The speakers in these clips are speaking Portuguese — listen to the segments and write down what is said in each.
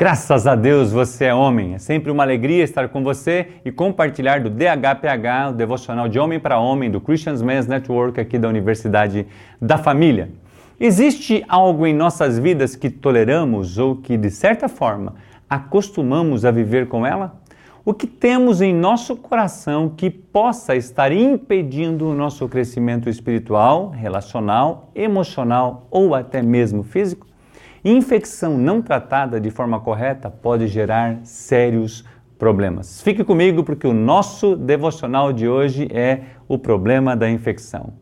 Graças a Deus você é homem. É sempre uma alegria estar com você e compartilhar do DHPH, o devocional de homem para homem do Christians Men's Network aqui da Universidade da Família. Existe algo em nossas vidas que toleramos ou que de certa forma acostumamos a viver com ela? O que temos em nosso coração que possa estar impedindo o nosso crescimento espiritual, relacional, emocional ou até mesmo físico? Infecção não tratada de forma correta pode gerar sérios problemas. Fique comigo porque o nosso devocional de hoje é o problema da infecção.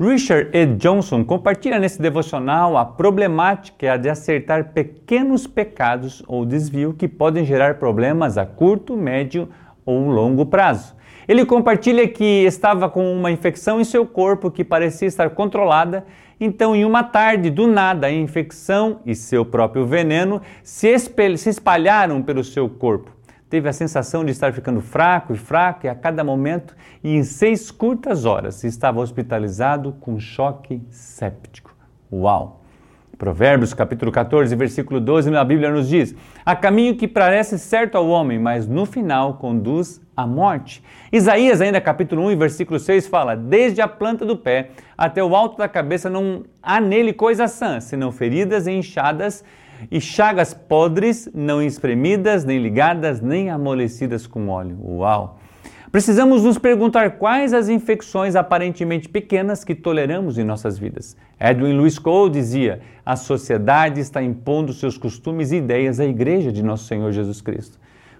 Richard E. Johnson compartilha nesse devocional a problemática de acertar pequenos pecados ou desvio que podem gerar problemas a curto, médio ou longo prazo. Ele compartilha que estava com uma infecção em seu corpo que parecia estar controlada. Então, em uma tarde, do nada, a infecção e seu próprio veneno se, se espalharam pelo seu corpo. Teve a sensação de estar ficando fraco e fraco e a cada momento, e em seis curtas horas estava hospitalizado com choque séptico. Uau! Provérbios capítulo 14, versículo 12, na Bíblia nos diz: Há caminho que parece certo ao homem, mas no final conduz à morte. Isaías, ainda capítulo 1, versículo 6, fala: Desde a planta do pé até o alto da cabeça não há nele coisa sã, senão feridas e inchadas e chagas podres, não espremidas, nem ligadas, nem amolecidas com óleo. Uau! Precisamos nos perguntar quais as infecções aparentemente pequenas que toleramos em nossas vidas. Edwin Lewis Cole dizia: a sociedade está impondo seus costumes e ideias à igreja de nosso Senhor Jesus Cristo.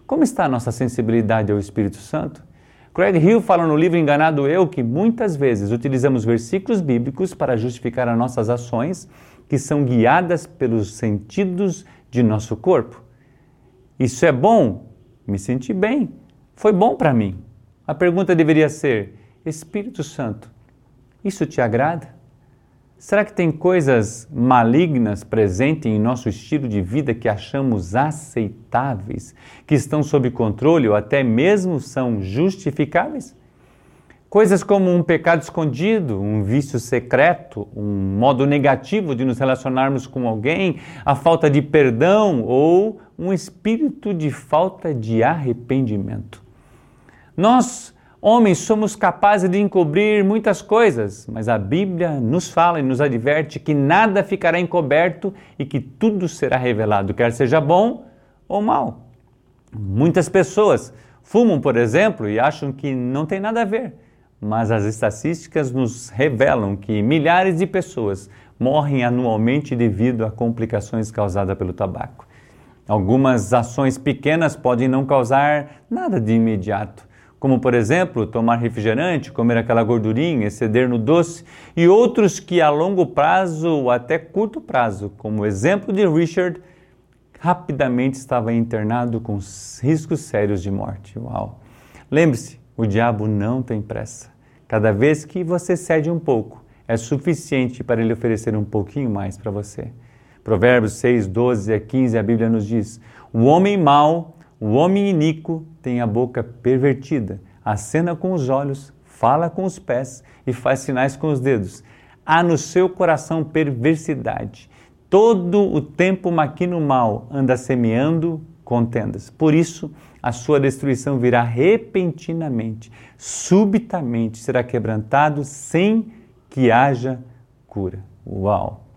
Como está a nossa sensibilidade ao Espírito Santo? Craig Hill fala no livro Enganado Eu que muitas vezes utilizamos versículos bíblicos para justificar as nossas ações que são guiadas pelos sentidos de nosso corpo. Isso é bom? Me senti bem. Foi bom para mim. A pergunta deveria ser: Espírito Santo, isso te agrada? Será que tem coisas malignas presentes em nosso estilo de vida que achamos aceitáveis, que estão sob controle ou até mesmo são justificáveis? Coisas como um pecado escondido, um vício secreto, um modo negativo de nos relacionarmos com alguém, a falta de perdão ou um espírito de falta de arrependimento. Nós, homens, somos capazes de encobrir muitas coisas, mas a Bíblia nos fala e nos adverte que nada ficará encoberto e que tudo será revelado, quer seja bom ou mal. Muitas pessoas fumam, por exemplo, e acham que não tem nada a ver, mas as estatísticas nos revelam que milhares de pessoas morrem anualmente devido a complicações causadas pelo tabaco. Algumas ações pequenas podem não causar nada de imediato, como por exemplo tomar refrigerante, comer aquela gordurinha, exceder no doce, e outros que a longo prazo ou até curto prazo, como o exemplo de Richard, rapidamente estava internado com riscos sérios de morte. Uau! Lembre-se, o diabo não tem pressa. Cada vez que você cede um pouco, é suficiente para ele oferecer um pouquinho mais para você. Provérbios 6, 12 a 15, a Bíblia nos diz: O homem mau o homem iníquo tem a boca pervertida, acena com os olhos, fala com os pés e faz sinais com os dedos. Há no seu coração perversidade. Todo o tempo maquina o mal, anda semeando contendas. Por isso, a sua destruição virá repentinamente, subitamente será quebrantado sem que haja cura. Uau!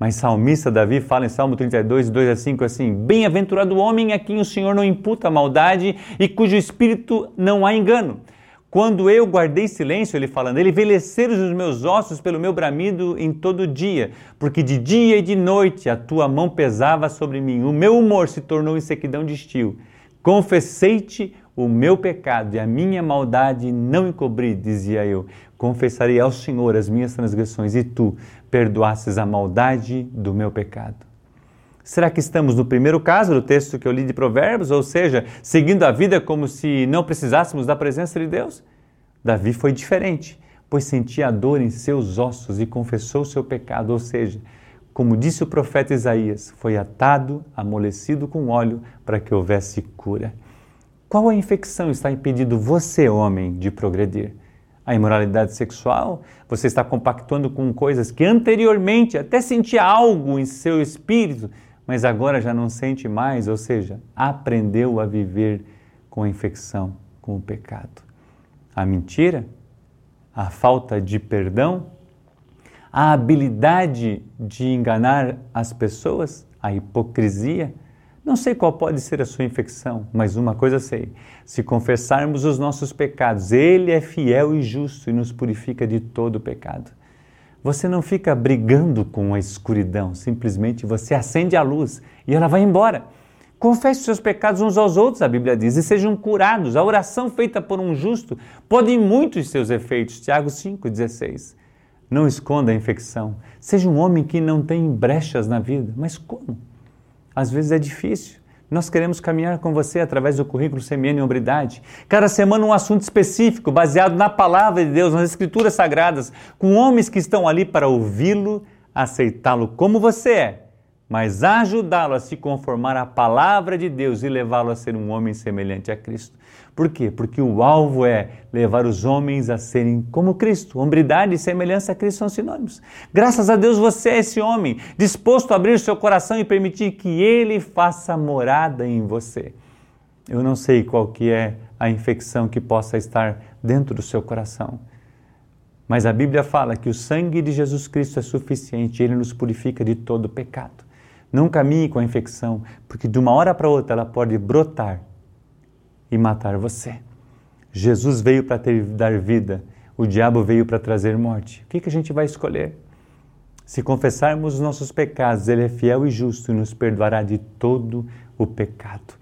Mas salmista Davi fala em Salmo 32, 2 a 5 assim: Bem-aventurado o homem a quem o Senhor não imputa maldade e cujo espírito não há engano. Quando eu guardei silêncio, ele falando, ele envelheceram os meus ossos pelo meu bramido em todo dia, porque de dia e de noite a tua mão pesava sobre mim, o meu humor se tornou em sequidão de estio. Confessei-te o meu pecado e a minha maldade não encobri, dizia eu. Confessarei ao Senhor as minhas transgressões e tu perdoasses a maldade do meu pecado. Será que estamos no primeiro caso do texto que eu li de Provérbios, ou seja, seguindo a vida como se não precisássemos da presença de Deus? Davi foi diferente, pois sentia a dor em seus ossos e confessou seu pecado, ou seja, como disse o profeta Isaías, foi atado, amolecido com óleo para que houvesse cura. Qual a infecção está impedindo você, homem, de progredir? A imoralidade sexual, você está compactuando com coisas que anteriormente até sentia algo em seu espírito, mas agora já não sente mais, ou seja, aprendeu a viver com a infecção, com o pecado. A mentira, a falta de perdão, a habilidade de enganar as pessoas, a hipocrisia. Não sei qual pode ser a sua infecção, mas uma coisa sei: se confessarmos os nossos pecados, Ele é fiel e justo e nos purifica de todo pecado. Você não fica brigando com a escuridão, simplesmente você acende a luz e ela vai embora. Confesse seus pecados uns aos outros, a Bíblia diz, e sejam curados. A oração feita por um justo pode muitos seus efeitos. Tiago 5,16. Não esconda a infecção. Seja um homem que não tem brechas na vida. Mas como? Às vezes é difícil. Nós queremos caminhar com você através do currículo Semeando em Hombridade. Cada semana um assunto específico, baseado na palavra de Deus, nas escrituras sagradas, com homens que estão ali para ouvi-lo, aceitá-lo como você é, mas ajudá-lo a se conformar à palavra de Deus e levá-lo a ser um homem semelhante a Cristo. Por quê? Porque o alvo é levar os homens a serem como Cristo. Hombridade e semelhança a Cristo são sinônimos. Graças a Deus você é esse homem, disposto a abrir seu coração e permitir que Ele faça morada em você. Eu não sei qual que é a infecção que possa estar dentro do seu coração. Mas a Bíblia fala que o sangue de Jesus Cristo é suficiente, ele nos purifica de todo pecado. Não caminhe com a infecção, porque de uma hora para outra ela pode brotar e matar você. Jesus veio para dar vida, o diabo veio para trazer morte. O que, que a gente vai escolher? Se confessarmos os nossos pecados, Ele é fiel e justo e nos perdoará de todo o pecado.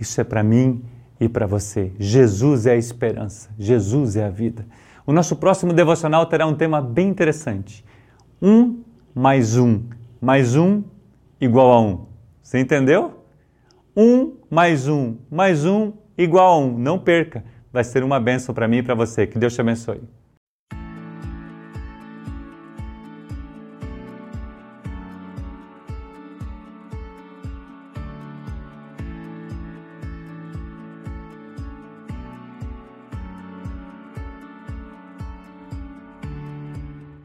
Isso é para mim e para você. Jesus é a esperança, Jesus é a vida. O nosso próximo devocional terá um tema bem interessante. Um mais um mais um igual a um. Você entendeu? Um mais um mais um igual a 1. Não perca. Vai ser uma bênção para mim e para você. Que Deus te abençoe.